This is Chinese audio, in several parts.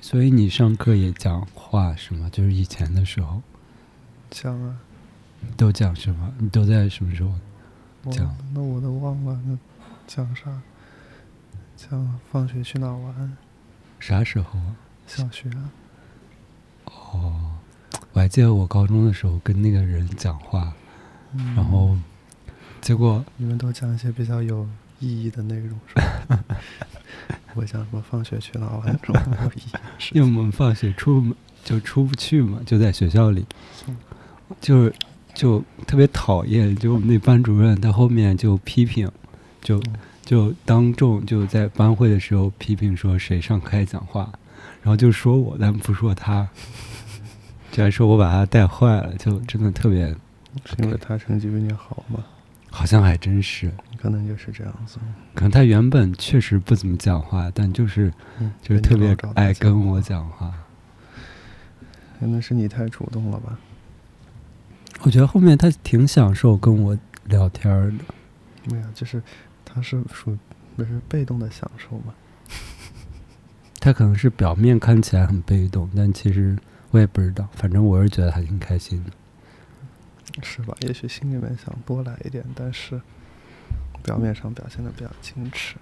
所以你上课也讲话是吗？就是以前的时候讲啊，都讲什么？你都在什么时候？我讲那我都忘了，那讲啥？讲放学去哪玩？啥时候啊？小学啊，哦，我还记得我高中的时候跟那个人讲话，嗯然后结果你们都讲一些比较有意义的内容是吧？我想说放学去哪儿玩这种没有意义的事情。因为我们放学出门就出不去嘛，就在学校里。嗯，就是就特别讨厌，就我们那班主任他后面就批评，就嗯。就当众就在班会的时候批评说谁上课爱讲话，然后就说我，但不说他，就还说我把他带坏了，就真的特别，是因为他成绩比你好吗？好像还真是，可能就是这样子。可能他原本确实不怎么讲话，但就是嗯，就是特别爱跟我讲话。可能是你太主动了吧？我觉得后面他挺享受跟我聊天儿的。没有，就是他是属不是被动的享受嘛？他可能是表面看起来很被动，但其实我也不知道。反正我是觉得还挺开心的。是吧？也许心里面想多来一点，但是表面上表现的比较矜持。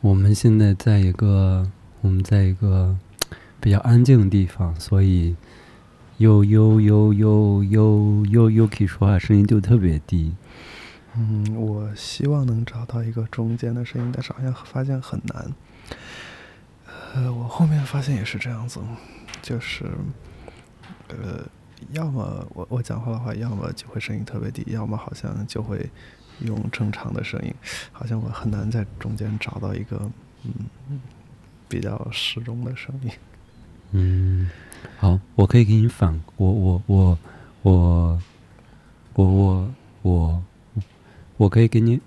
我们现在在一个我们在一个比较安静的地方，所以又又又又又又又可以说话声音就特别低。嗯，我希望能找到一个中间的声音，但是好像发现很难。呃，我后面发现也是这样子，就是呃，要么我我讲话的话，要么就会声音特别低，要么好像就会用正常的声音，好像我很难在中间找到一个嗯比较适中的声音。嗯，好，我可以给你反，我我我我我我我我可以给你，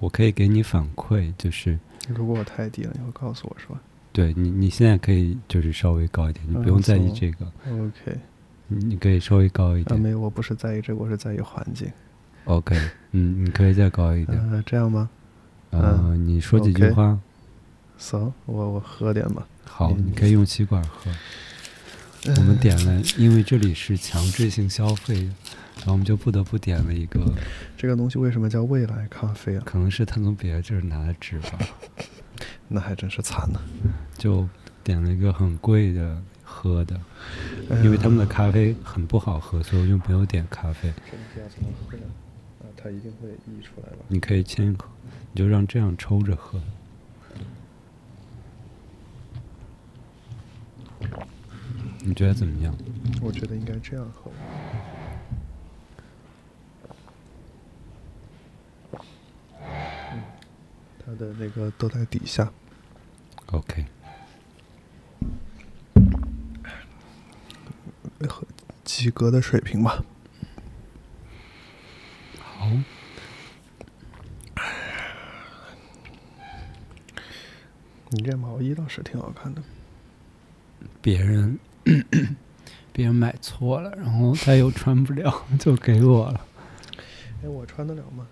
我可以给你反馈，就是如果我太低了，你会告诉我是吧对你你现在可以就是稍微高一点，你不用在意这个，？OK，你可以稍微高一点啊，没有，我不是在意这个，我是在意环境。OK，嗯，你可以再高一点。呃，这样吗呃，你说几句话。？So，我我喝点吧。好，嗯你可以用吸管喝。我们点了，因为这里是强制性消费，然后我们就不得不点了一个，这个东西为什么叫未来咖啡啊？可能是他从别的地儿拿的纸吧，那还真是惨呢。就点了一个很贵的喝的，因为他们的咖啡很不好喝，所以我就没有点咖啡。它一定会溢出来吧？你可以先喝，你就让这样抽着喝。你觉得怎么样？我觉得应该这样喝。嗯，它的那个都在底下。OK，和及格的水平吧。好，你这毛衣倒是挺好看的。别人 别人买错了，然后他又穿不了，就给我了。哎，我穿得了吗？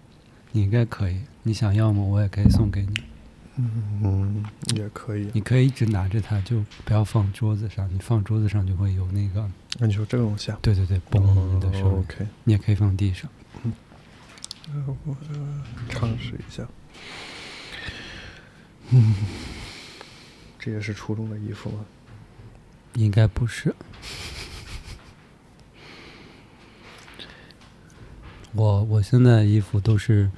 你应该可以，你想要吗？我也可以送给你。嗯，也可以。你可以一直拿着它，就不要放桌子上。你放桌子上就会有那个，那你说这个东西啊？对对对，嘣的声哦音。OK，你也可以放地上。嗯我呃尝试一下。嗯，这也是初中的衣服吗？应该不是。我我现在的衣服都是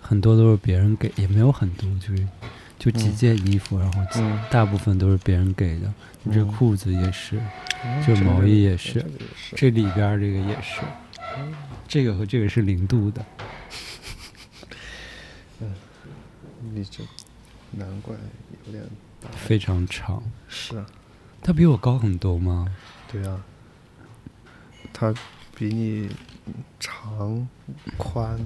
很多都是别人给，也没有很多，就是就几嗯件衣服，然后嗯大部分都是别人给的。你这嗯裤子也是，哦这毛衣也是这里边这个也是，这个和这个是零度的。你这难怪有点大。非常长。是啊，他比我高很多吗？对啊，他比你长、宽、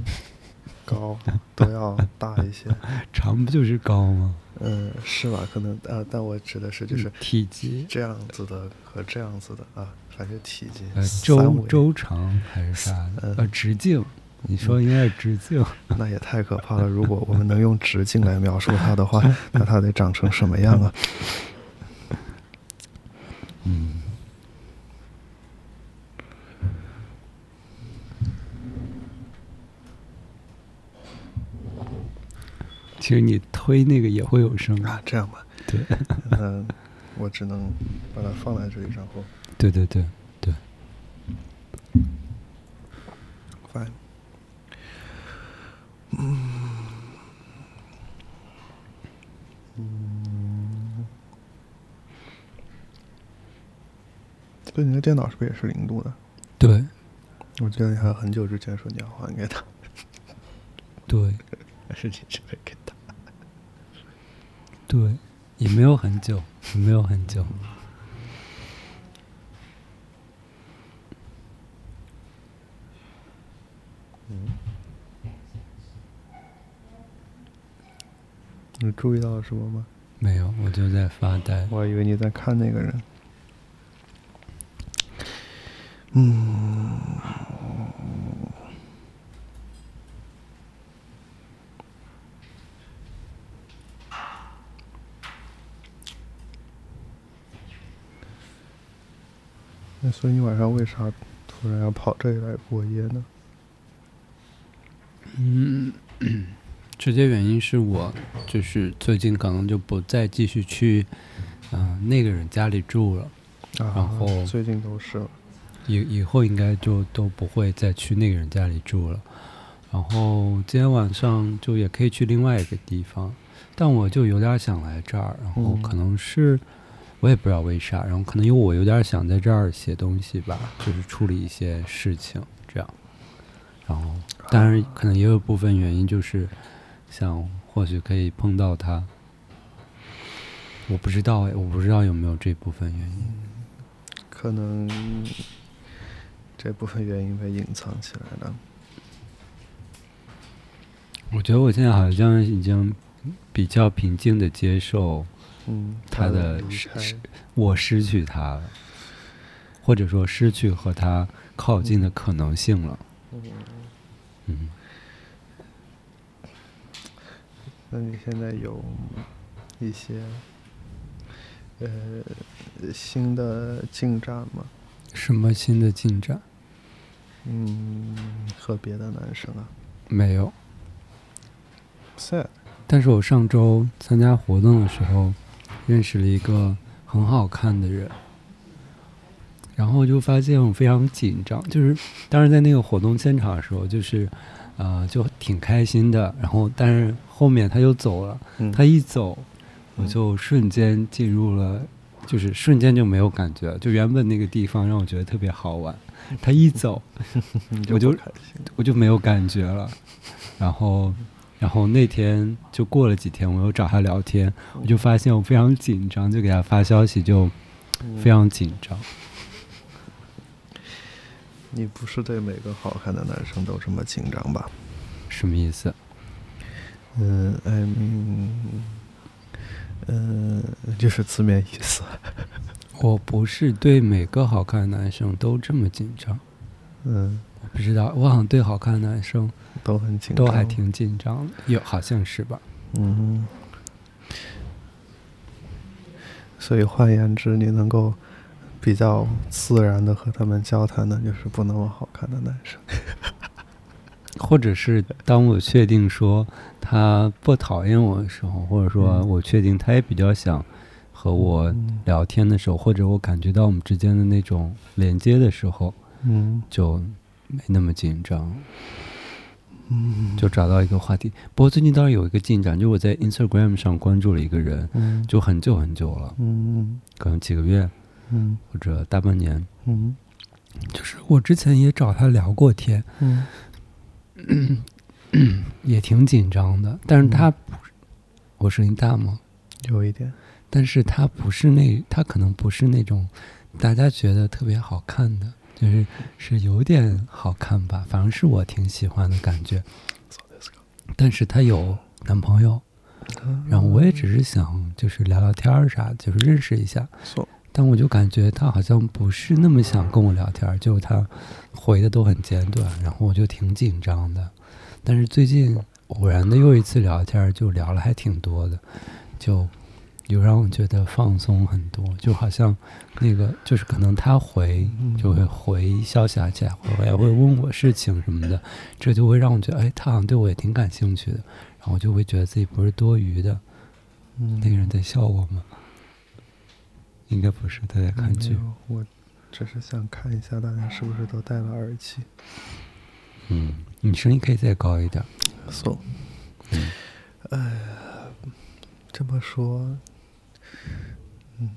高都要大一些。长不就是高吗？嗯，是吧？可能啊，但我指的是就是体积，这样子的和这样子的啊，反正体积呃，周周长还是啥的？嗯呃，直径。你说应该是直径。那也太可怕了。如果我们能用直径来描述它的话，那它得长成什么样啊？嗯。其实你推那个也会有声啊，这样吧。对，嗯，我只能把它放在这里，然后。对对对对。Fine。嗯。嗯。对，你的电脑是不是也是零度的？对。我记得你还很久之前说你要还给他。对。还是你准备给他？对，也没有很久，也没有很久。你注意到了什么吗？没有，我就在发呆。我还以为你在看那个人。嗯。那所以你晚上为啥突然要跑这里来过夜呢？嗯，直接原因是我就是最近可能就不再继续去嗯那个人家里住了，然后最近都是以以后应该就都不会再去那个人家里住了。然后今天晚上就也可以去另外一个地方，但我就有点想来这儿，然后可能是。我也不知道为啥，然后可能因为我有点想在这儿写东西吧，就是处理一些事情这样。然后，当然可能也有部分原因就是想或许可以碰到他。我不知道哎，我不知道有没有这部分原因。可能这部分原因被隐藏起来了。我觉得我现在好像已经比较平静的接受。嗯，他的失，我失去他了，或者说失去和他靠近的可能性了。嗯，那你现在有一些呃新的进展吗？什么新的进展？嗯，和别的男生啊？没有。sad。但是我上周参加活动的时候。认识了一个很好看的人，然后就发现我非常紧张。就是当时在那个活动现场的时候，就是呃，就挺开心的。然后，但是后面他又走了。他一走，我就瞬间进入了，就是瞬间就没有感觉。就原本那个地方让我觉得特别好玩，他一走，我就我就没有感觉了。然后。然后那天就过了几天，我又找他聊天，我就发现我非常紧张，就给他发消息，就非常紧张。你不是对每个好看的男生都这么紧张吧？什么意思？嗯嗯嗯，就是字面意思。我不是对每个好看的男生都这么紧张。嗯，我不知道，我好像对好看的男生。都很紧，都还挺紧张的，有好像是吧？嗯。所以换言之，你能够比较自然的和他们交谈的，就是不那么好看的男生。或者是当我确定说他不讨厌我的时候，或者说我确定他也比较想和我聊天的时候，或者我感觉到我们之间的那种连接的时候，嗯，就没那么紧张。嗯，就找到一个话题。不过最近倒是有一个进展，就我在 Instagram 上关注了一个人，嗯，就很久很久了，嗯可能几个月，嗯，或者大半年，嗯，就是我之前也找他聊过天，嗯，也挺紧张的，但是他不是，我声音大吗？有一点，但是他不是那，他可能不是那种大家觉得特别好看的。就是是有点好看吧，反正是我挺喜欢的感觉。但是他有男朋友，然后我也只是想就是聊聊天儿啥，就是认识一下。但我就感觉他好像不是那么想跟我聊天，就他回的都很简短，然后我就挺紧张的。但是最近偶然的又一次聊天，就聊了还挺多的，就有让我觉得放松很多，就好像那个就是可能他回就会回消息起来，回来会问我事情什么的，这就会让我觉得，哎，他好像对我也挺感兴趣的，然后就会觉得自己不是多余的。那个人在笑我吗？应该不是，他在看剧。我只是想看一下大家是不是都戴了耳机。嗯，你声音可以再高一点。So，嗯，哎，这么说。嗯，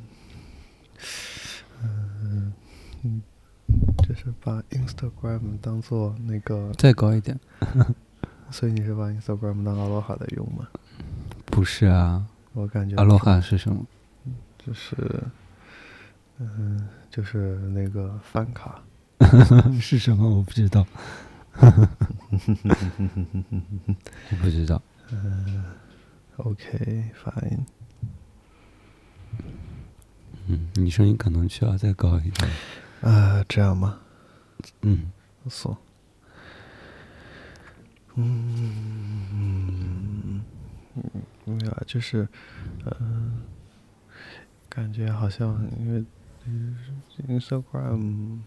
嗯嗯，就是把 Instagram 当做那个再高一点，所以你是把 Instagram 当阿罗哈在用吗？不是啊，我感觉阿罗哈是什么？就是，嗯，就是那个饭卡 是什么？我不知道，我不知道。嗯，OK，fine。嗯，你声音可能需要再高一点。啊，这样吗？嗯，说。嗯，没有，就是，嗯，感觉好像因为 Instagram，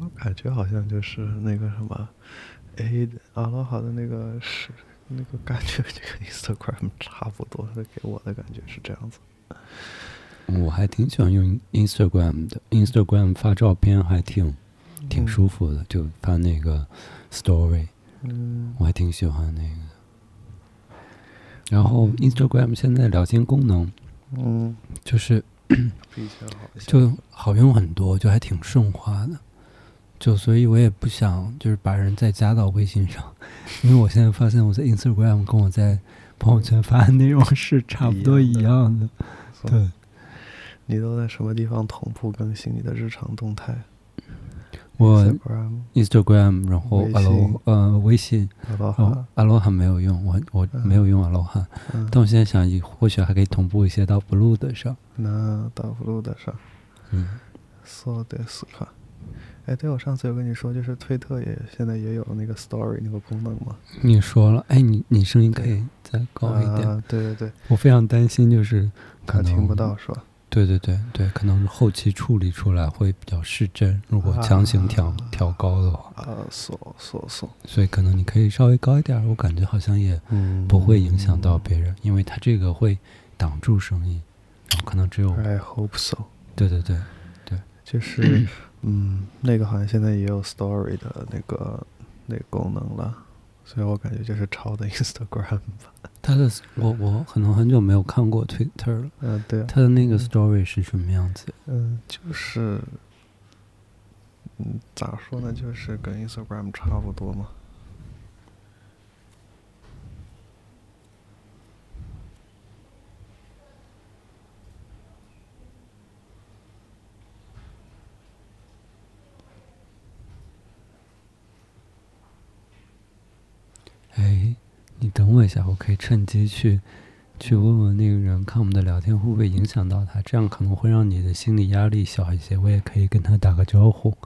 我感觉好像就是那个什么，A 阿罗哈的那个是。那个感觉，这个 Instagram 差不多，给我的感觉是这样子。我还挺喜欢用 Instagram 的，Instagram 发照片还挺挺舒服的，就发那个 Story，嗯，我还挺喜欢那个。然后 Instagram 现在聊天功能，嗯，就是 比较好，就好用很多，就还挺顺滑的。就所以，我也不想就是把人再加到微信上，因为我现在发现我在 Instagram 跟我在朋友圈发的内容是差不多一样的。对，你都在什么地方同步更新你的日常动态？我 Instagram，然后阿罗呃微信，阿罗汉阿罗汉没有用，我我没有用阿罗汉，但我现在想，或许还可以同步一些到 Blue 的上。那到 Blue 的上，嗯，说的是哈。哎，对，我上次有跟你说，就是推特也现在也有那个 Story 那个功能嘛。你说了，哎，你你声音可以再高一点。啊，对对对，我非常担心，就是可能听不到，是吧？对对对对，可能后期处理出来会比较失真，如果强行调调高的话。啊，所所所。所以可能你可以稍微高一点，我感觉好像也不会影响到别人，因为它这个会挡住声音，可能只有。I hope so。对对对对，就是。嗯，那个好像现在也有 Story 的那个那个功能了，所以我感觉就是抄的 Instagram 吧。他的我我可能很久没有看过 Twitter 了。嗯，对。他的那个 Story 是什么样子？嗯，就是，嗯，咋说呢？就是跟 Instagram 差不多嘛。哎，你等我一下，我可以趁机去，去问问那个人，看我们的聊天会不会影响到他，这样可能会让你的心理压力小一些。我也可以跟他打个招呼。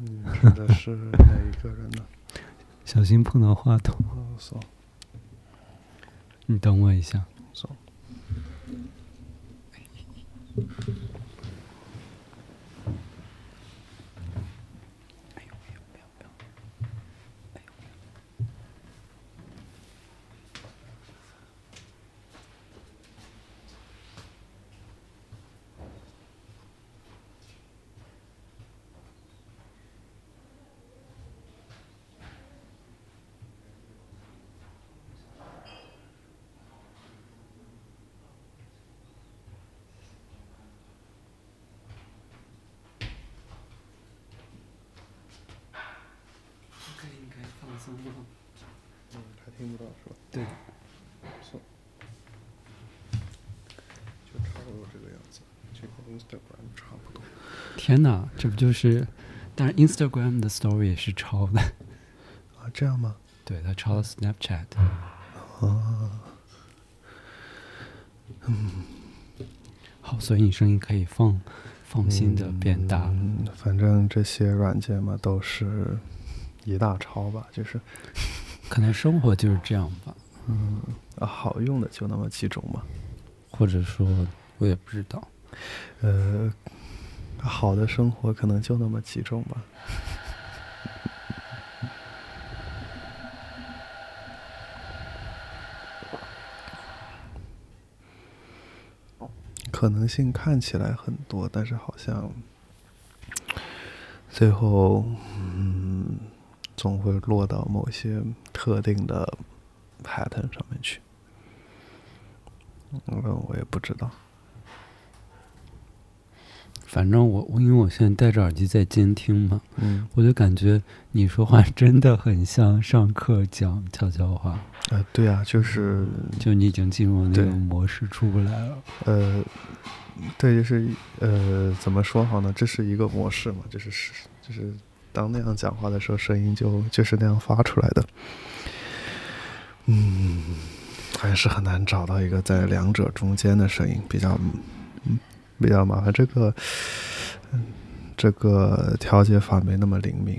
嗯，指的是哪一个人呢？小心碰到话筒。你等我一下。嗯，他听不到是吧？对。错。就差不多这个样子，就跟 Instagram 差不多。天哪，这不就是？但是 Instagram 的 Story 也是抄的。啊，这样吗？对，他抄了 Snapchat。哦。嗯。好，所以你声音可以放放心的变大。嗯，反正这些软件嘛，都是。一大抄吧，就是，可能生活就是这样吧。嗯，啊，好用的就那么几种嘛。或者说，我也不知道。呃，好的生活可能就那么几种吧。可能性看起来很多，但是好像最后，嗯，总会落到某些特定的 pattern 上面去。嗯，我也不知道。反正我我因为我现在戴着耳机在监听嘛，嗯，我就感觉你说话真的很像上课讲悄悄话。呃，对啊，就是就你已经进入那对个模式出不来了。呃，对，就是呃，怎么说好呢？这是一个模式嘛，就是是就是当那样讲话的时候，声音就就是那样发出来的。嗯，还是很难找到一个在两者中间的声音，比较嗯比较麻烦。这个嗯，这个调节法没那么灵敏。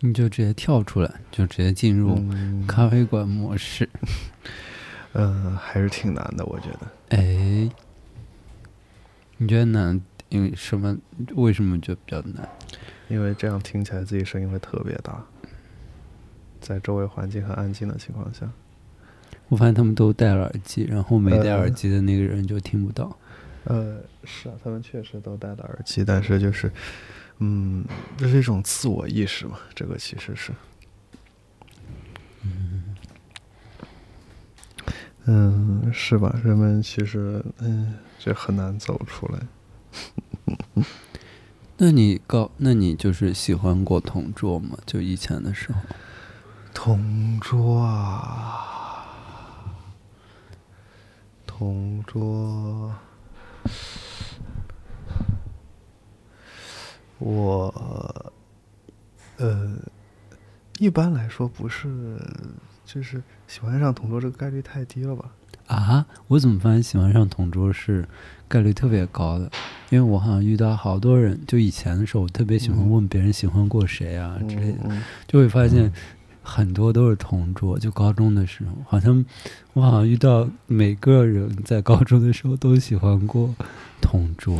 你就直接跳出来，就直接进入嗯，咖啡馆模式。嗯，还是挺难的，我觉得。哎，你觉得难？因为什么？为什么觉得比较难？因为这样听起来自己声音会特别大，在周围环境很安静的情况下，我发现他们都戴了耳机，然后没戴呃耳机的那个人就听不到。呃，是啊，他们确实都戴了耳机，但是就是，嗯，这是一种自我意识嘛，这个其实是，嗯，嗯是吧？人们其实，嗯，就很难走出来。那你告，那你就是喜欢过同桌吗？就以前的时候，同桌啊，同桌，我，呃，一般来说不是，就是喜欢上同桌这个概率太低了吧？啊，我怎么发现喜欢上同桌是概率特别高的？因为我好像遇到好多人，就以前的时候，我特别喜欢嗯问别人喜欢过谁啊之类的，嗯，就会发现很多都是同桌。就高中的时候，好像我好像遇到每个人在高中的时候都喜欢过同桌。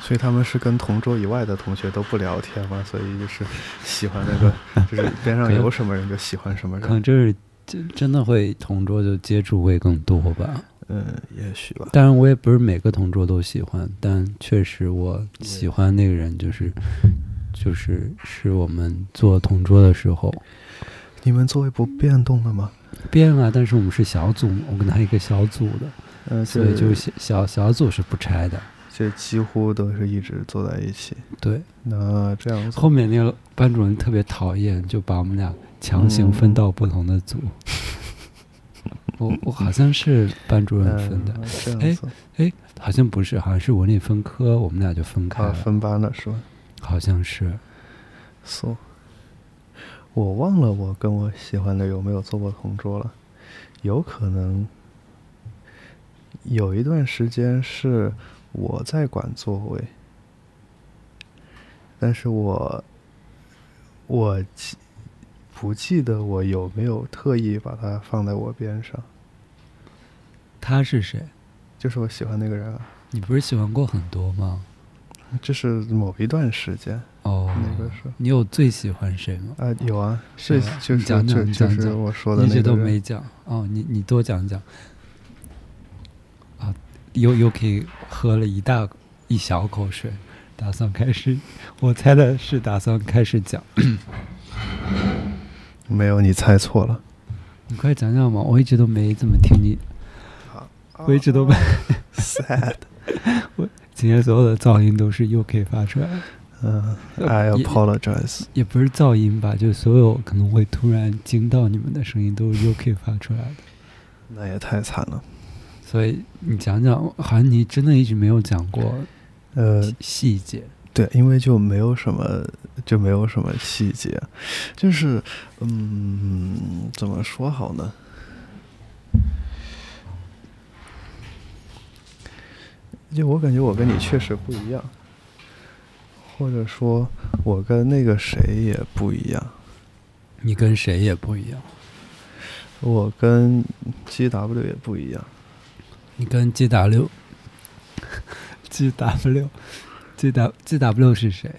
所以他们是跟同桌以外的同学都不聊天嘛，所以就是喜欢那个，就是边上有什么人就喜欢什么人。可能就是真真的会同桌就接触会更多吧。嗯，也许吧。当然，我也不是每个同桌都喜欢，但确实我喜欢那个人，就是就是是我们做同桌的时候你们座位不变动了吗？变啊，但是我们是小组，我跟他一个小组的，嗯，所以就小小小组是不拆的。就几乎都是一直坐在一起。对，那这样子，后面那个班主任特别讨厌，就把我们俩强行分到不同的组。我我好像是班主任分的，嗯这样哎好像不是，好像是文理分科，我们俩就分开啊，了，分班了是吧？好像是。so, 我忘了我跟我喜欢的有没有做过同桌了，有可能有一段时间是我在管座位，但是我我记不记得我有没有特意把它放在我边上，他是谁？就是我喜欢那个人啊，你不是喜欢过很多吗？这是某一段时间哦，那个是你有最喜欢谁吗？啊，有啊，是就是讲讲讲讲就是我说的一直都那个人没讲哦，你你多讲讲。啊，又又可以喝了一大一小口水，打算开始，我猜的是打算开始讲，没有，你猜错了。你快讲讲嘛，我一直都没怎么听你，我一直都没，sad。我今天所有的噪音都是 UK 发出来的，嗯 呃，I apologize。也不是噪音吧，就所有可能会突然惊到你们的声音都是 UK 发出来的。那也太惨了。所以你讲讲，好像你真的一直没有讲过呃，细节。对，因为就没有什么，就没有什么细节，就是，嗯，怎么说好呢？就我感觉我跟你确实不一样，或者说我跟那个谁也不一样。你跟谁也不一样。我跟 G W 也不一样。你跟 G W G W G W G W 是谁？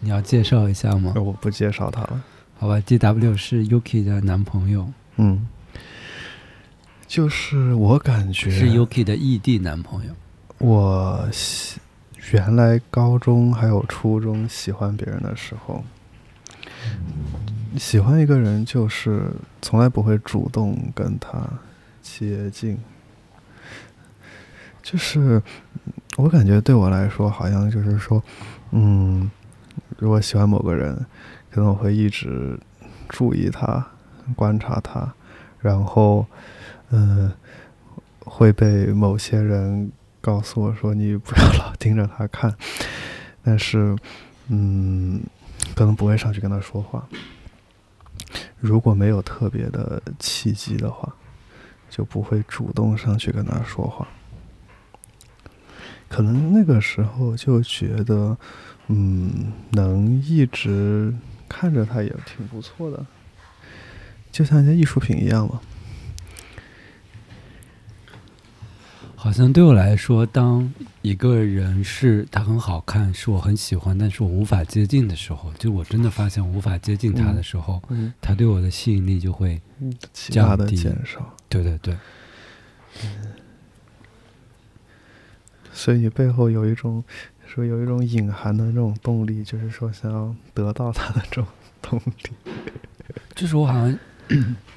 你要介绍一下吗？我不介绍他了。好吧，G W 是 Yuki 的男朋友。嗯，就是我感觉是 Yuki 的异地男朋友。我原来高中还有初中喜欢别人的时候。喜欢一个人，就是从来不会主动跟他接近。就是我感觉对我来说，好像就是说，嗯，如果喜欢某个人，可能我会一直注意他、观察他，然后，嗯，会被某些人告诉我说：“你不要老盯着他看。”但是，嗯。可能不会上去跟他说话。如果没有特别的契机的话，就不会主动上去跟他说话。可能那个时候就觉得，嗯，能一直看着他也挺不错的，就像一件艺术品一样嘛。好像对我来说，当一个人是他很好看，是我很喜欢，但是我无法接近的时候，就我真的发现无法接近他的时候，他对我的吸引力就会降低、减少。对对对。所以你背后有一种说有一种隐含的那种动力，就是说想要得到他的这种动力。就是我好像。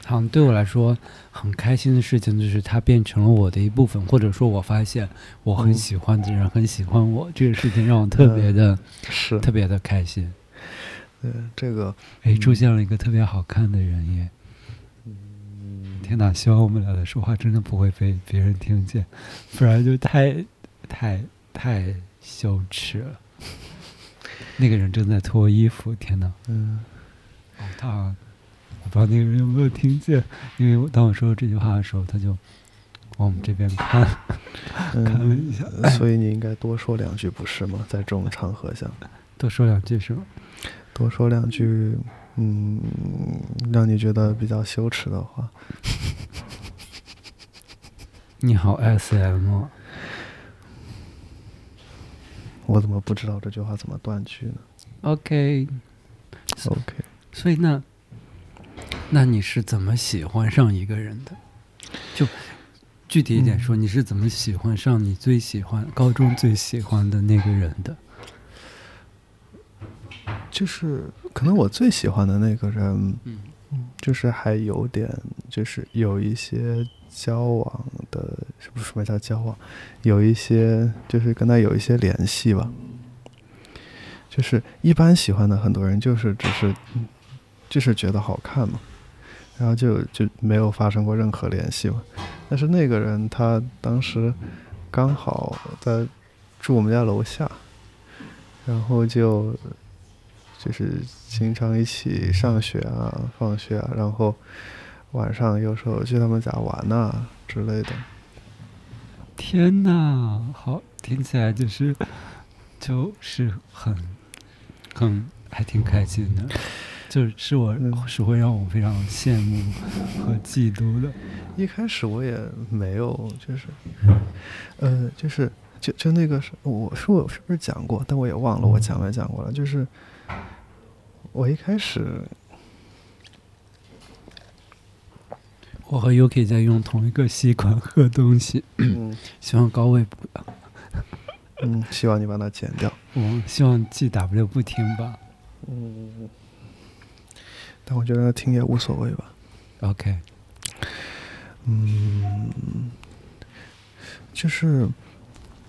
好像对我来说很开心的事情，就是它变成了我的一部分，或者说我发现我很喜欢的人很喜欢我，这个事情让我 特别的，是特别的开心。对，这个哎，出现了一个特别好看的人耶！天哪，希望我们俩的说话真的不会被别人听见，不然就太太太羞耻了。那个人正在脱衣服，天哪！嗯，哦，他。不知道那个人有没有听见，因为当我说这句话的时候，他就往我们这边看，看了一下。所以你应该多说两句，不是吗？在这种场合下，多说两句是吗？多说两句，嗯，让你觉得比较羞耻的话。你好，S M。我怎么不知道这句话怎么断句呢？OK，OK。所以那。那你是怎么喜欢上一个人的？就具体一点说，你是怎么喜欢上你最喜欢、高中最喜欢的那个人的？就是可能我最喜欢的那个人，嗯，就是还有点，就是有一些交往的，什么什么叫交往？有一些就是跟他有一些联系吧。就是一般喜欢的很多人，就是只是，就是觉得好看嘛。然后就就没有发生过任何联系嘛，但是那个人他当时刚好在住我们家楼下，然后就就是经常一起上学啊、放学啊，然后晚上有时候去他们家玩呐之类的。天呐，好听起来就是就是很很还挺开心的。就是我是会让我非常羡慕和嫉妒的。一开始我也没有，就是，呃，就是就就那个是，我说我是不是讲过？但我也忘了我讲没讲过了。就是我一开始，我和 uki 在用同一个吸管喝东西，希望高位不要。嗯，希望你把它剪掉。我希望 GW 不听吧。嗯。但我觉得听也无所谓吧。OK，嗯，就是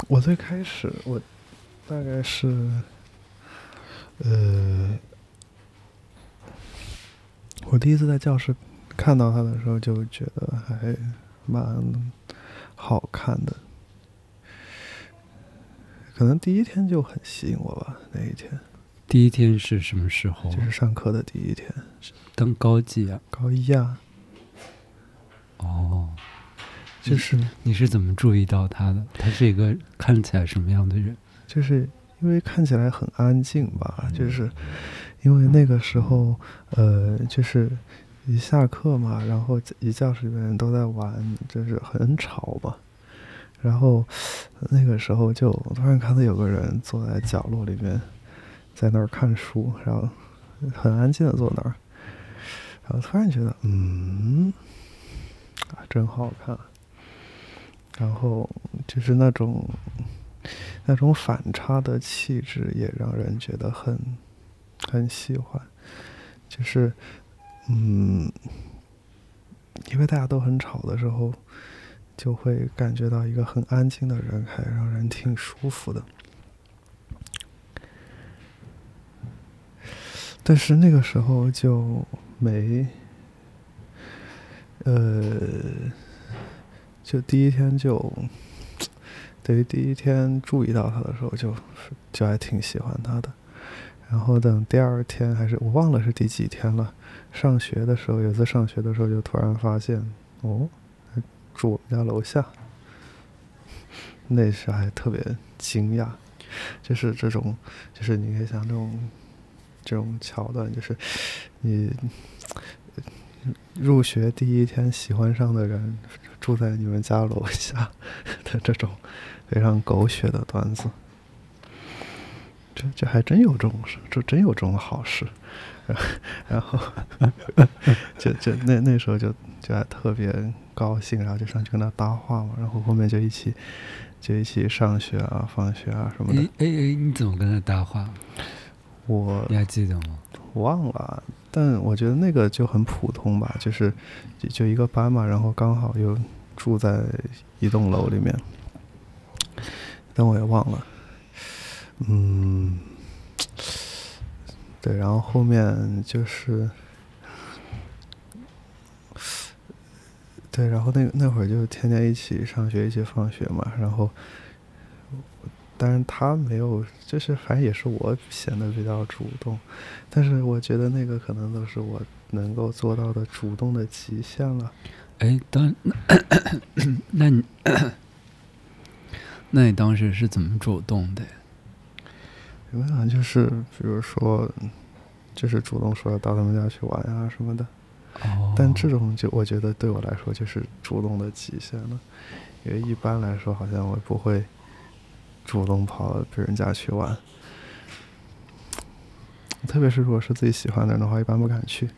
我最开始，我大概是，呃，我第一次在教室看到他的时候，就觉得还蛮好看的。可能第一天就很吸引我吧，那一天。第一天是什么时候？就是上课的第一天，登高几啊？高一啊。哦，就是你是怎么注意到他的？他是一个看起来什么样的人？就是因为看起来很安静吧，就是因为那个时候，呃，就是一下课嘛，然后一教室里面都在玩，就是很吵嘛。然后那个时候就突然看到有个人坐在角落里面，在那儿看书，然后很安静的坐那儿，然后突然觉得，嗯，真好看。然后就是那种那种反差的气质，也让人觉得很很喜欢。就是嗯，因为大家都很吵的时候，就会感觉到一个很安静的人，还让人挺舒服的。但是那个时候就没，呃。就第一天就，等于第一天注意到他的时候，就就还挺喜欢他的。然后等第二天还是我忘了是第几天了，上学的时候，有次上学的时候就突然发现，哦，住我们家楼下。那时还特别惊讶，就是这种，就是你可以想这种这种桥段，就是你入学第一天喜欢上的人。住在你们家楼下的这种非常狗血的段子，这这还真有这种事，这真有这种好事。然后就就那那时候就就还特别高兴，然后就上去跟他搭话嘛。然后后面就一起就一起上学啊、放学啊什么的。哎哎，你怎么跟他搭话？我你还记得吗？忘了。但我觉得那个就很普通吧，就是就一个班嘛，然后刚好又住在一栋楼里面，但我也忘了。嗯，对，然后后面就是，对，然后那那会儿就天天一起上学，一起放学嘛，然后。但是他没有，就是反正也是我显得比较主动，但是我觉得那个可能都是我能够做到的主动的极限了。哎，当 那你那你当时是怎么主动的？有没有就是比如说，就是主动说到他们家去玩啊什么的？哦。但这种就我觉得对我来说就是主动的极限了，因为一般来说好像我不会。主动跑到别人家去玩，特别是如果是自己喜欢的人的话，一般不敢去。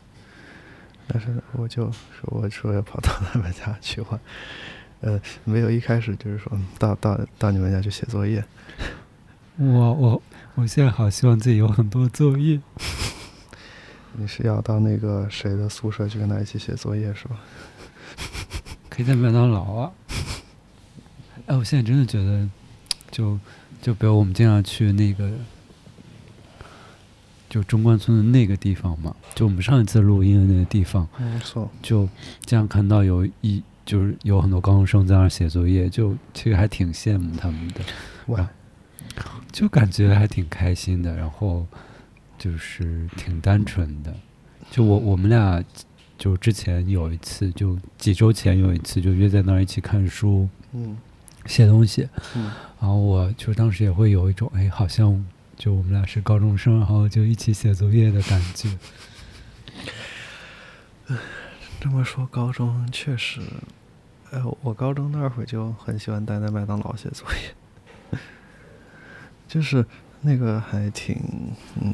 但是我就说，我说要跑到他们家去玩，呃，没有一开始就是说到到到你们家去写作业。我我我现在好希望自己有很多作业。你是要到那个谁的宿舍去跟他一起写作业是吧？可以在麦当劳啊。哎，我现在真的觉得。就就比如我们经常去那个，就中关村的那个地方嘛，就我们上一次录音的那个地方，没错。就这样看到有一就是有很多高中生在那儿写作业，就其实还挺羡慕他们的，哇，就感觉还挺开心的，然后就是挺单纯的。就我我们俩就之前有一次，就几周前有一次，就约在那儿一起看书，嗯。写东西，嗯，然后我就当时也会有一种哎，好像就我们俩是高中生，然后就一起写作业的感觉。这么说，高中确实，哎，我高中那会儿就很喜欢待在麦当劳写作业，就是那个还挺，嗯，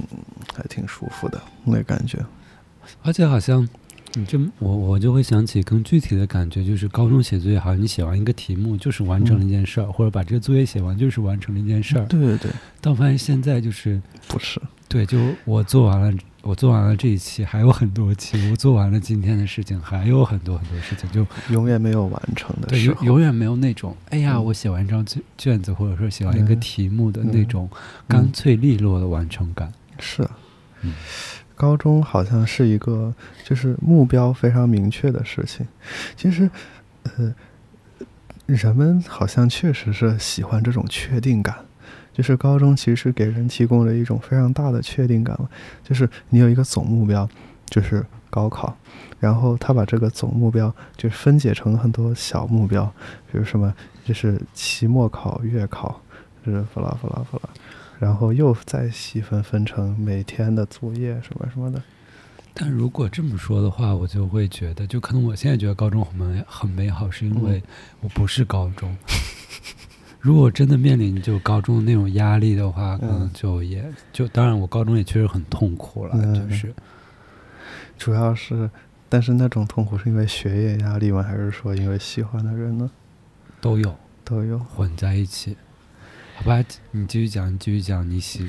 还挺舒服的那感觉，而且好像。你就我我就会想起更具体的感觉，就是高中写作业，好像你写完一个题目就是完成了一件事儿，或者把这个作业写完就是完成了一件事儿。对对对。但我发现现在就是不是。对，就我做完了，我做完了这一期，还有很多期，我做完了今天的事情，还有很多很多事情，就永远没有完成的。对，永永远没有那种，哎呀，我写完一张卷卷子，或者说写完一个题目的那种干脆利落的完成感。是。嗯。高中好像是一个就是目标非常明确的事情，其实，呃，人们好像确实是喜欢这种确定感，就是高中其实给人提供了一种非常大的确定感，就是你有一个总目标，就是高考，然后他把这个总目标就分解成很多小目标，比如什么就是期末考、月考，就是弗拉弗拉弗拉。然后又再细分分成每天的作业什么什么的，但如果这么说的话，我就会觉得，就可能我现在觉得高中很美很美好，是因为我不是高中。如果真的面临就高中那种压力的话，可能就也就当然，我高中也确实很痛苦了，就是主要是，但是那种痛苦是因为学业压力吗？还是说因为喜欢的人呢？都有，都有混在一起。好吧，你继续讲，你继续讲，你写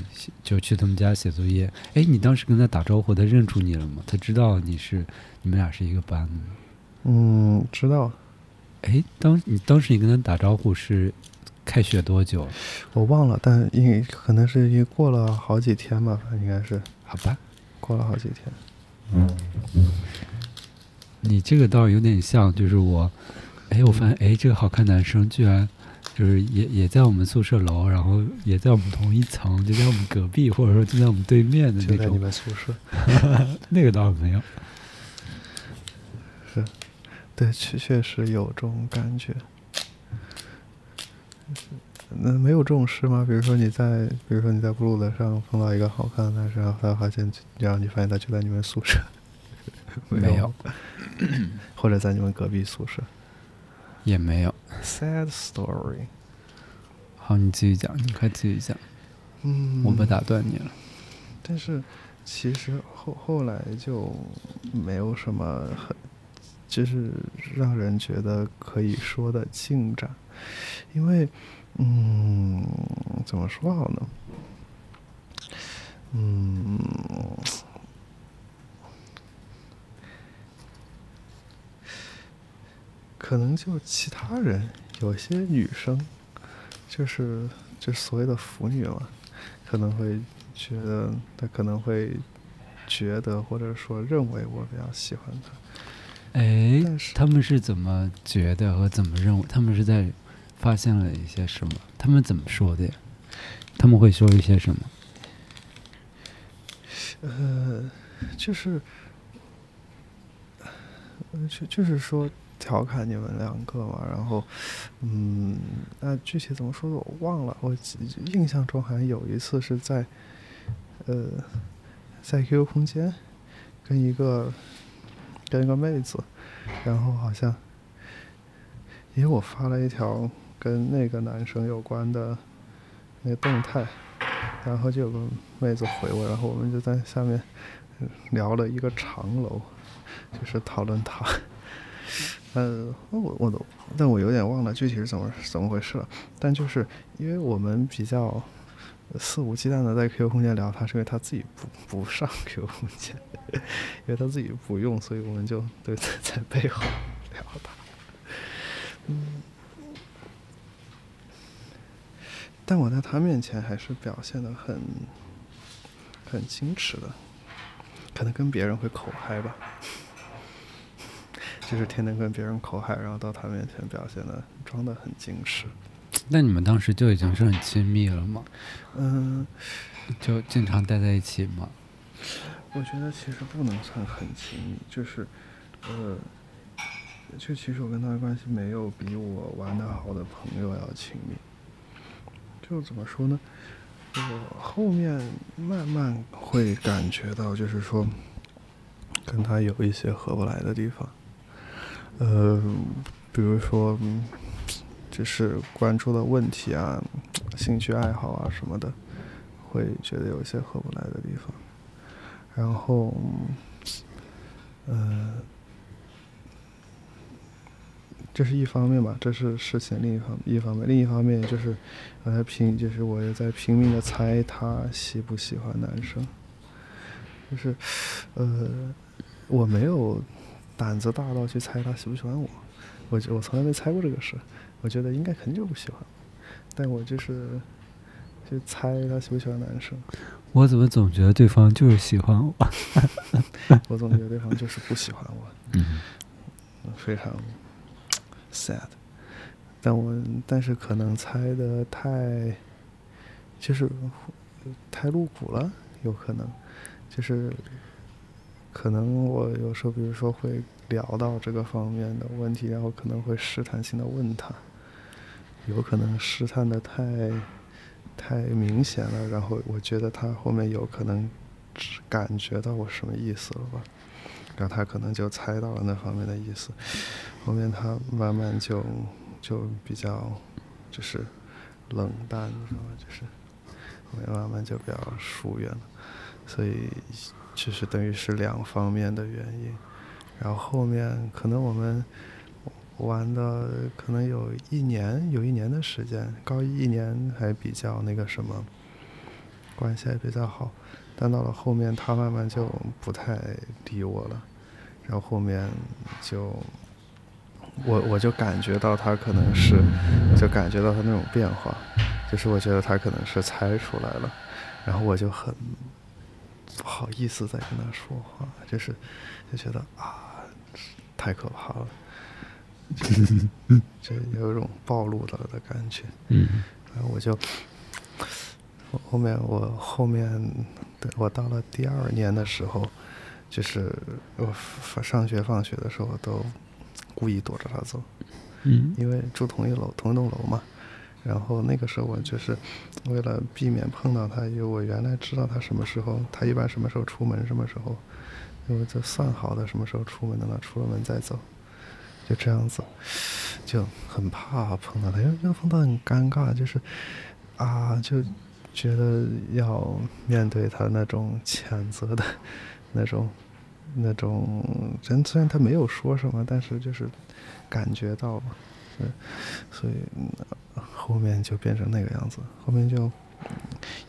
就去他们家写作业。哎，你当时跟他打招呼，他认出你了吗？他知道你是你们俩是一个班的吗？嗯，知道。哎，当你当时你跟他打招呼是开学多久？我忘了，但因为可能是因为过了好几天吧，应该是。好吧，过了好几天。嗯。你这个倒是有点像，就是我，哎，我发现，哎，这个好看男生居然。就是也也在我们宿舍楼，然后也在我们同一层，就在我们隔壁，或者说就在我们对面的那种。就在你们宿舍，那个倒是没有。是，对，确确实有这种感觉。那没有这种事吗？比如说你在，比如说你在布鲁的上碰到一个好看的男生，然后他发现，然后你发现他就在你们宿舍，没有，或者在你们隔壁宿舍。也没有，sad story。好，你继续讲，你快继续讲。嗯，我不打断你了。但是其实后后来就没有什么很，就是让人觉得可以说的进展，因为，嗯，怎么说好呢？嗯。可能就其他人，有些女生，就是就所谓的腐女嘛，可能会觉得她可能会觉得或者说认为我比较喜欢她。哎，他们是怎么觉得和怎么认为？他们是在发现了一些什么？他们怎么说的呀？他们会说一些什么？呃，就是，就就是说。调侃你们两个嘛，然后，嗯，那具体怎么说的我忘了，我印象中好像有一次是在，呃，在 QQ 空间跟一个跟一个妹子，然后好像，因为我发了一条跟那个男生有关的那个动态，然后就有个妹子回我，然后我们就在下面聊了一个长楼，就是讨论他。呃，我我都，但我有点忘了具体是怎么怎么回事了。但就是因为我们比较肆无忌惮的在 QQ 空间聊他，是因为他自己不不上 QQ 空间，因为他自己不用，所以我们就对在在背后聊他。嗯，但我在他面前还是表现的很很矜持的，可能跟别人会口嗨吧。就是天天跟别人口嗨，然后到他面前表现的装的很矜持。那你们当时就已经是很亲密了吗？嗯，就经常待在一起吗？我觉得其实不能算很亲密，就是，呃，就其实我跟他的关系没有比我玩的好的朋友要亲密。就怎么说呢？我后面慢慢会感觉到，就是说，跟他有一些合不来的地方。呃，比如说，就是关注的问题啊、兴趣爱好啊什么的，会觉得有些合不来的地方。然后，呃，这是一方面吧，这是事情另一方一方面，另一方面就是我在拼，就是我也在拼命的猜他喜不喜欢男生。就是，呃，我没有。胆子大到去猜他喜不喜欢我，我我从来没猜过这个事，我觉得应该肯定就不喜欢，但我就是去猜他喜不喜欢男生。我怎么总觉得对方就是喜欢我？我总觉得对方就是不喜欢我。嗯，非常 sad，但我但是可能猜的太就是太露骨了，有可能就是。可能我有时候，比如说会聊到这个方面的问题，然后可能会试探性的问他，有可能试探的太太明显了，然后我觉得他后面有可能感觉到我什么意思了吧。然后他可能就猜到了那方面的意思，后面他慢慢就就比较就是冷淡，知道吗？就是后面慢慢就比较疏远了，所以就是等于是两方面的原因。然后后面可能我们玩的可能有一年，有一年的时间，高一一年还比较那个什么，关系还比较好。但到了后面，他慢慢就不太理我了，然后后面就我我就感觉到他可能是，就感觉到他那种变化，就是我觉得他可能是猜出来了，然后我就很不好意思再跟他说话，就是就觉得啊，太可怕了，就有一种暴露了的感觉，嗯然后我就。我后面我后面，对我到了第二年的时候，就是我上学放学的时候都故意躲着他走，嗯因为住同一楼同一栋楼嘛。然后那个时候我就是为了避免碰到他，因为我原来知道他什么时候，他一般什么时候出门，什么时候，因为就算好的什么时候出门，等他出了门再走，就这样子，就很怕碰到他，因为就碰到很尴尬，就是啊就。觉得要面对他那种谴责的，那种，那种人虽然他没有说什么，但是就是感觉到嘛，嗯，所以后面就变成那个样子，后面就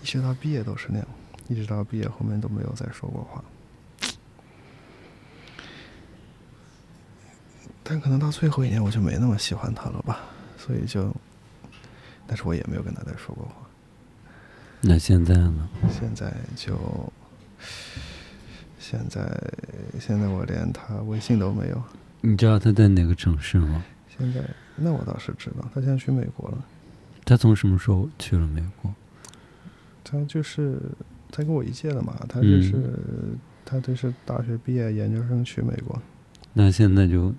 一直到毕业都是那样，一直到毕业后面都没有再说过话，但可能到最后一年我就没那么喜欢他了吧，所以就，但是我也没有跟他再说过话。那现在呢？现在就，现在现在我连他微信都没有。你知道他在哪个城市吗？现在那我倒是知道，他现在去美国了。他从什么时候去了美国？他就是他跟我一届的嘛，他就是、他就是大学毕业，研究生去美国。那现在就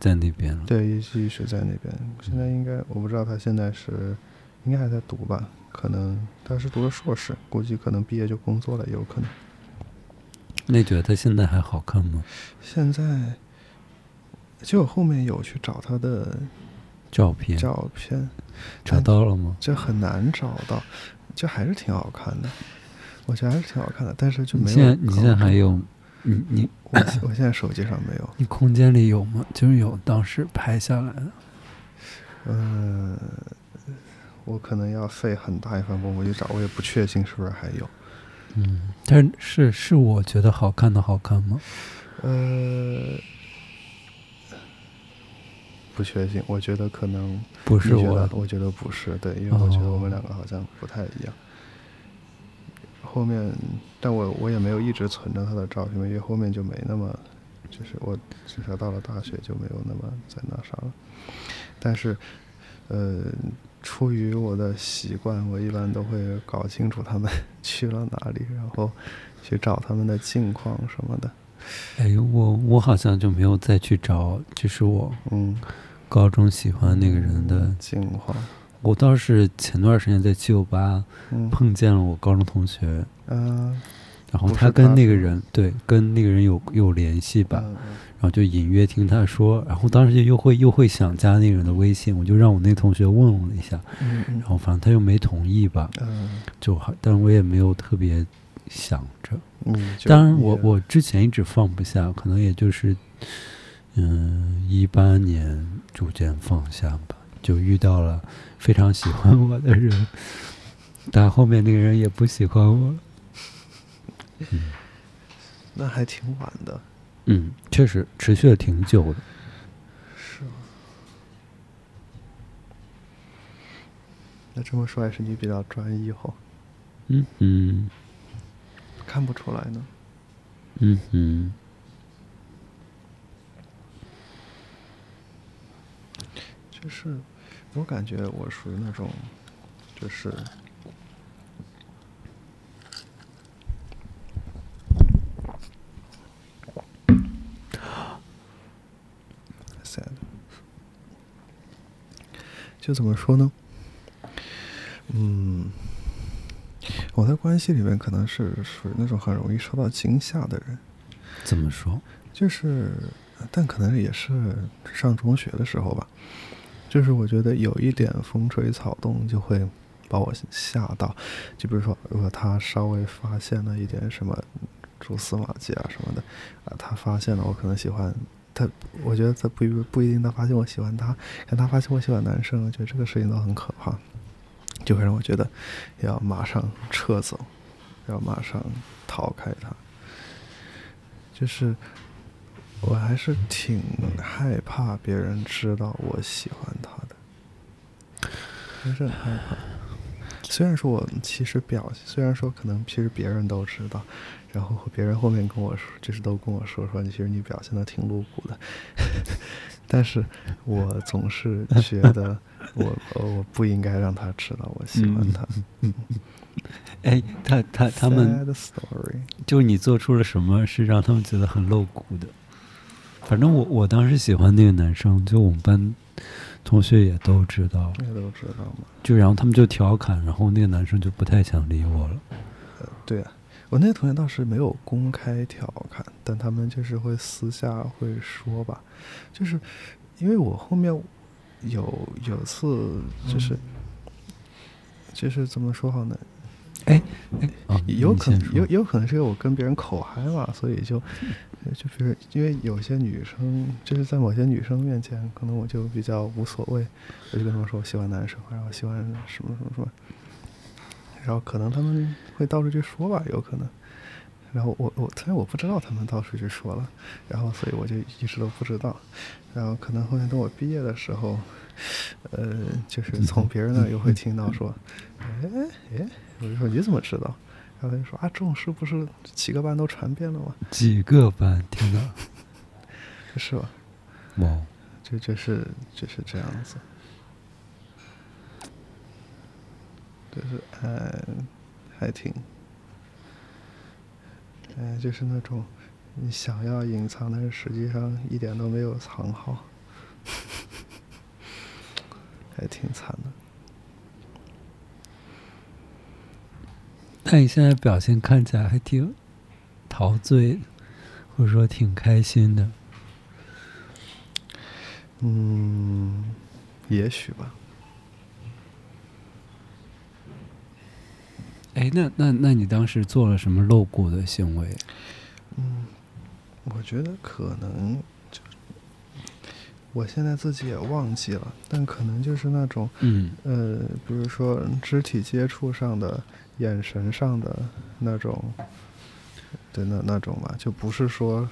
在那边了。对，一直一直在那边。现在应该我不知道他现在是应该还在读吧。可能他是读的硕士，估计可能毕业就工作了，也有可能。那觉得他现在还好看吗？现在，就我后面有去找他的照片，照片，找到了吗？这很难找到，这还是挺好看的，我觉得还是挺好看的，但是就没有。现在你现在还有，你你我我现在手机上没有。你空间里有吗？就是有当时拍下来的。嗯。我可能要费很大一番功夫去找，我也不确信是不是还有。嗯，但是是是我觉得好看的好看吗？呃，不确信，我觉得可能不是我，我觉得不是，对，因为我觉得我们两个好像不太一样。哦、后面，但我我也没有一直存着他的照片，因为后面就没那么，就是我至少到了大学就没有那么在那啥了。但是，呃。出于我的习惯，我一般都会搞清楚他们 去了哪里，然后去找他们的近况什么的。哎，我我好像就没有再去找，就是我嗯，高中喜欢那个人的情况。我倒是前段时间在七九八碰见了我高中同学，嗯，然后他跟那个人对跟那个人有有联系吧。嗯然后就隐约听他说，然后当时就又会又会想加那个人的微信，我就让我那同学问了一下，嗯、然后反正他又没同意吧，嗯，就好，但是我也没有特别想着，嗯，当然我我之前一直放不下，可能也就是，嗯，一八年逐渐放下吧，就遇到了非常喜欢我的人，但后面那个人也不喜欢我，嗯，那还挺晚的。嗯，确实持续了挺久的。是吗？那这么说还是你比较专一吼？嗯嗯。看不出来呢。嗯嗯。就是，我感觉我属于那种，就是。就怎么说呢？嗯，我在关系里面可能是属于那种很容易受到惊吓的人，怎么说？就是，但可能也是上中学的时候吧。就是我觉得有一点风吹草动就会把我吓到，就比如说，如果他稍微发现了一点什么蛛丝马迹啊什么的，啊，他发现了我可能喜欢他，我觉得他不一不一定他发现我喜欢他，但他发现我喜欢男生，我觉得这个事情都很可怕，就会让我觉得要马上撤走，要马上逃开他，就是。我还是挺害怕别人知道我喜欢他的，还是很害怕。虽然说我其实表，虽然说可能其实别人都知道，然后别人后面跟我说，就是都跟我说说，你其实你表现的挺露骨的，但是我总是觉得我我不应该让他知道我喜欢他。嗯，哎，他他他们就你做出了什么是让他们觉得很露骨的？反正我我当时喜欢那个男生，就我们班同学也都知道，也都知道嘛？就然后他们就调侃，然后那个男生就不太想理我了。呃，对啊，我那个同学倒是没有公开调侃，但他们就是会私下会说吧，就是因为我后面有有次就是、就是怎么说好呢？哎有可能有有可能是因为我跟别人口嗨嘛，所以就就比如因为有些女生就是在某些女生面前，可能我就比较无所谓，我就跟他们说我喜欢男生，然后喜欢什么什么什么，然后可能他们会到处去说吧，有可能。然后我我虽然我不知道他们到处去说了，然后所以我就一直都不知道，然后可能后面等我毕业的时候，呃，就是从别人那儿又会听到说，哎哎，我就说你怎么知道？然后他就说啊，这种事不是几个班都传遍了吗？几个班，天哪！是吧？哇，就就是就是这样子，就是嗯，还挺，嗯，就是那种你想要隐藏，但是实际上一点都没有藏好，还挺惨的。那你现在表现看起来还挺陶醉，或者说挺开心的。嗯，也许吧。哎，那那那你当时做了什么露骨的行为？嗯，我觉得可能就，我现在自己也忘记了，但可能就是那种嗯呃，比如说肢体接触上的、眼神上的那种对那那种吧，就不是说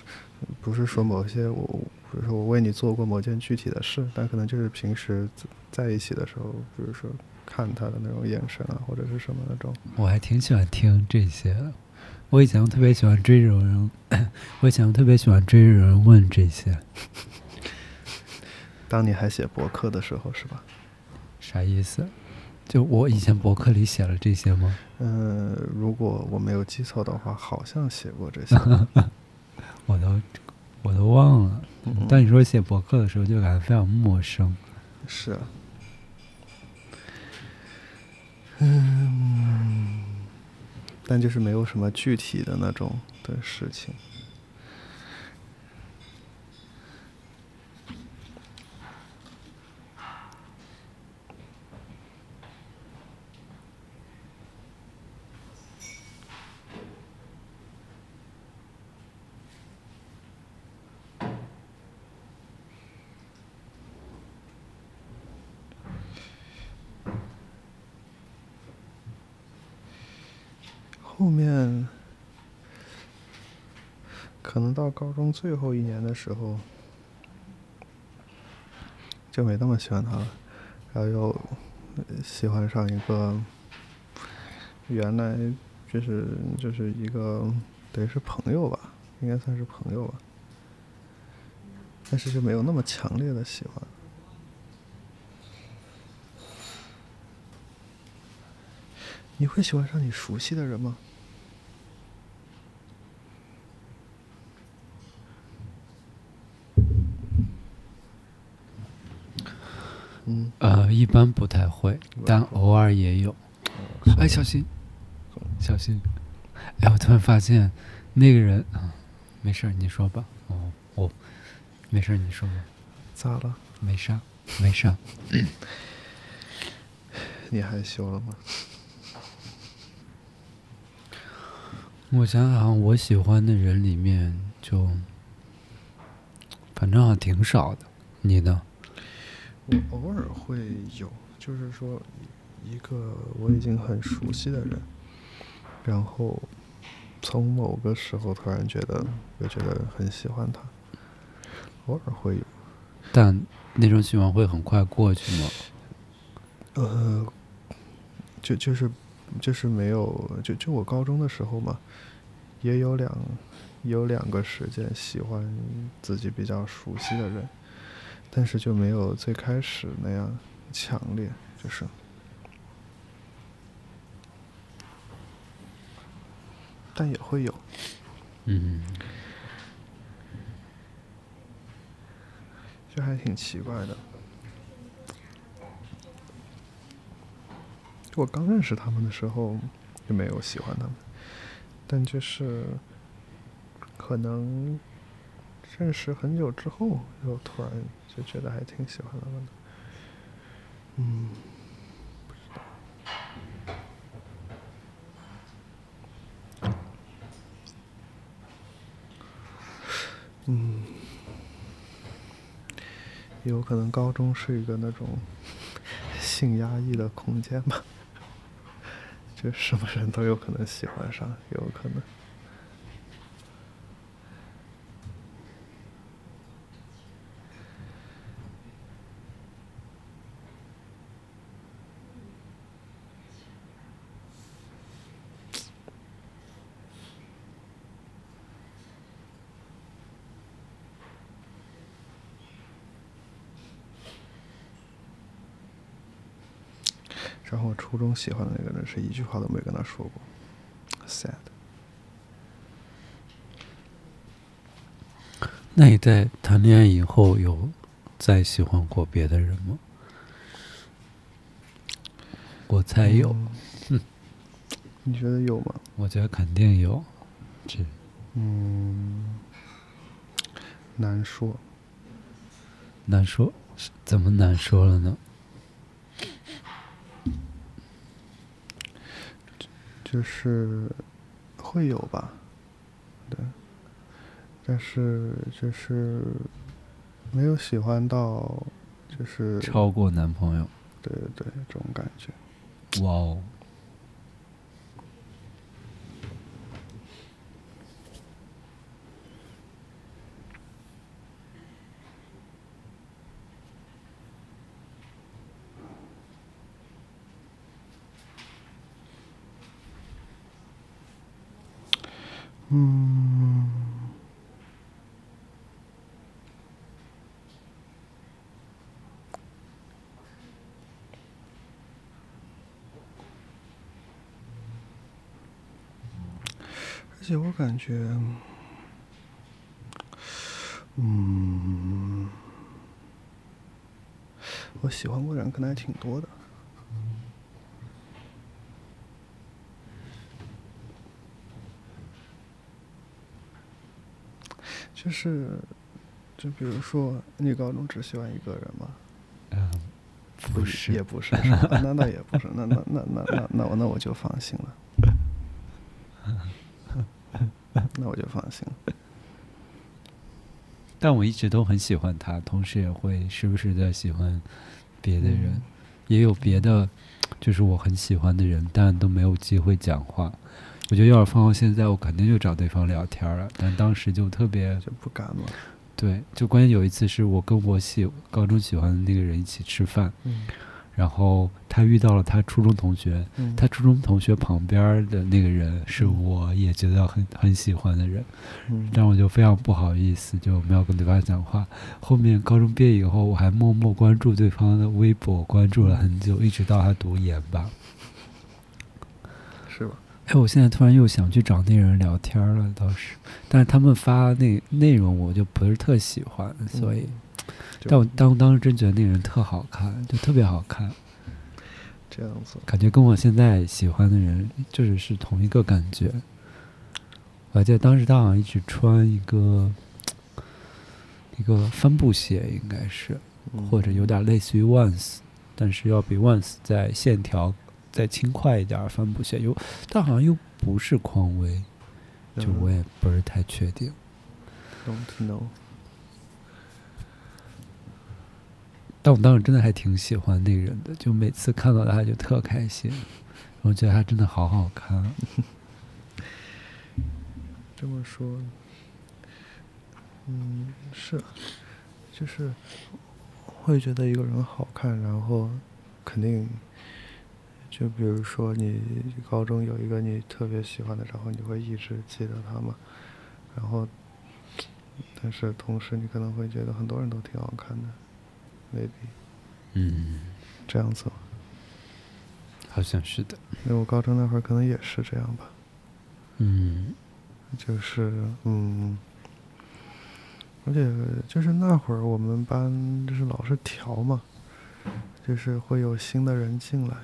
不是说某些我，比如说我为你做过某件具体的事，但可能就是平时在一起的时候，比如说看他的那种眼神啊，或者是什么那种。我还挺喜欢听这些的。我以前特别喜欢追这种人，我以前特别喜欢追着人问这些，当你还写博客的时候，是吧？啥意思？就我以前博客里写了这些吗？嗯，如果我没有记错的话，好像写过这些。我都我都忘了。嗯当你说写博客的时候，就感觉非常陌生。是啊。嗯，但就是没有什么具体的那种的事情。后面可能到高中最后一年的时候，就没那么喜欢他了，然后又喜欢上一个原来就是就是一个等于是朋友吧，应该算是朋友吧，但是就没有那么强烈的喜欢。你会喜欢上你熟悉的人吗？嗯，呃，一般不太会，但偶尔也有。哎，小心，小心！哎，我突然发现，那个人啊，没事儿，你说吧。哦，我没事儿，你说吧。咋了？没啥，没啥。你害羞了吗？我想想，我喜欢的人里面，就反正好像挺少的。你呢？我偶尔会有，就是说一个我已经很熟悉的人，然后从某个时候突然觉得，又觉得很喜欢他，偶尔会有。但那种喜欢会很快过去吗？呃，就就是就是没有，就就我高中的时候嘛，也有两有两个时间喜欢自己比较熟悉的人，但是就没有最开始那样强烈，就是，但也会有，嗯，就还挺奇怪的。我刚认识他们的时候就没有喜欢他们，但就是可能认识很久之后，又突然就觉得还挺喜欢他们的。嗯，嗯，有可能高中是一个那种性压抑的空间吧，就什么人都有可能喜欢上，有可能。然后我初中喜欢的那个人是一句话都没跟他说过，sad。那你在谈恋爱以后有再喜欢过别的人吗？我猜有，嗯你觉得有吗？我觉得肯定有。这嗯，难说。难说，怎么难说了呢？就是会有吧，对，但是就是没有喜欢到，就是超过男朋友？对对对，这种感觉。哇哦！嗯，而且我感觉，嗯，我喜欢过的人可能还挺多的。就是，就比如说，你高中只喜欢一个人吗？嗯，不是，也不是，是吧那那也不是，那那那那那那我那我就放心了，放心。但我一直都很喜欢他，同时也会时不时的喜欢别的人，嗯也有别的，就是我很喜欢的人，但都没有机会讲话。我觉得要是放到现在，我肯定就找对方聊天了。但当时就特别就不敢了。对，就关键有一次是我跟我喜高中喜欢的那个人一起吃饭，嗯然后他遇到了他初中同学，嗯，他初中同学旁边的那个人是嗯我也觉得很很喜欢的人，嗯但我就非常不好意思，就没有跟对方讲话。后面高中毕业以后，我还默默关注对方的微博，关注了很久，一直到他读研吧。是吧？哎，我现在突然又想去找那人聊天了，倒是，但是他们发那内容我就不是特喜欢，所以，但我当当时真觉得那个人特好看，就特别好看，这样子。感觉跟我现在喜欢的人就是是同一个感觉。我还记得当时他好像一直穿一个一个帆布鞋，应该是，或者有点类似于 Vans，但是要比 Vans 在线条再轻快一点帆布鞋，有但好像又不是匡威，就我也不是太确定。don't know。但我当时真的还挺喜欢那个人的，就每次看到他就特开心，我觉得他真的好好看。这么说，嗯，是，就是会觉得一个人好看，然后肯定，就比如说你高中有一个你特别喜欢的，然后你会一直记得他嘛，然后，但是同时你可能会觉得很多人都挺好看的，maybe 嗯，这样子。好像是的。因为我高中那会儿可能也是这样吧。嗯就是嗯，而且就是那会儿我们班就是老是调嘛，就是会有新的人进来。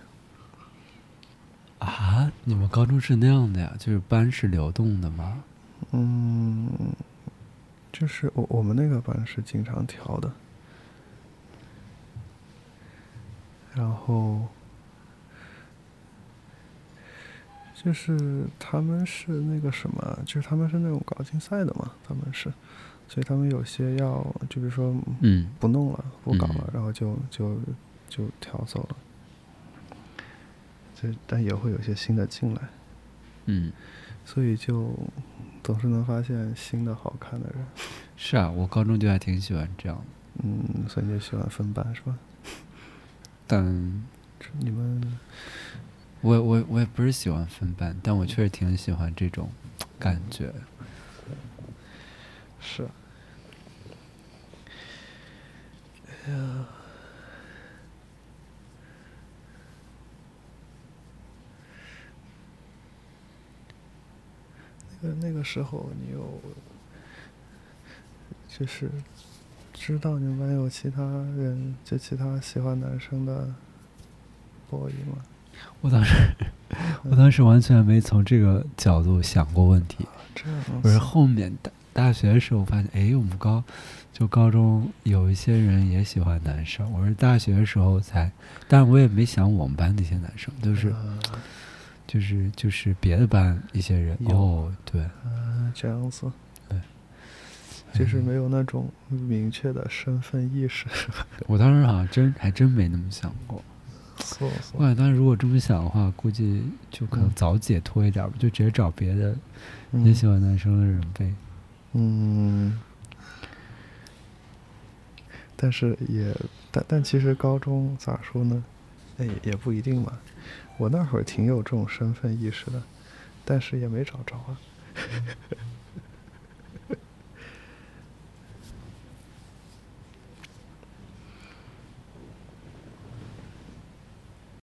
啊，你们高中是那样的呀？就是班是流动的吗？嗯，就是我我们那个班是经常调的，然后就是他们是那个什么，就是他们是那种搞竞赛的嘛，他们是，所以他们有些要就比如说嗯不弄了，不搞了，嗯然后就就就调走了。这但也会有些新的进来，嗯，所以就总是能发现新的好看的人。是啊，我高中就还挺喜欢这样的，嗯，所以你就喜欢分班是吧？但你们我我我也不是喜欢分班，但我确实挺喜欢这种感觉。是。哎呀，那个那个时候你有，就是知道你们班有其他人，就其他喜欢男生的 boy 吗？我当时 我当时完全没从这个角度想过问题。这样子我是后面大大学的时候发现，哎，我们高就高中有一些人也喜欢男生。我是大学的时候才，但我也没想我们班那些男生，就是啊就是就是别的班一些人。哦，对，啊，这样子，对，就是嗯没有那种明确的身份意识，我当时好像真还真没那么想过。我，感觉当时如果这么想的话，估计就可能嗯早解脱一点吧，就直接找别的也嗯喜欢男生的人呗。嗯，但是也，但但其实高中咋说呢？哎，也不一定嘛。我那会儿挺有这种身份意识的，但是也没找着啊。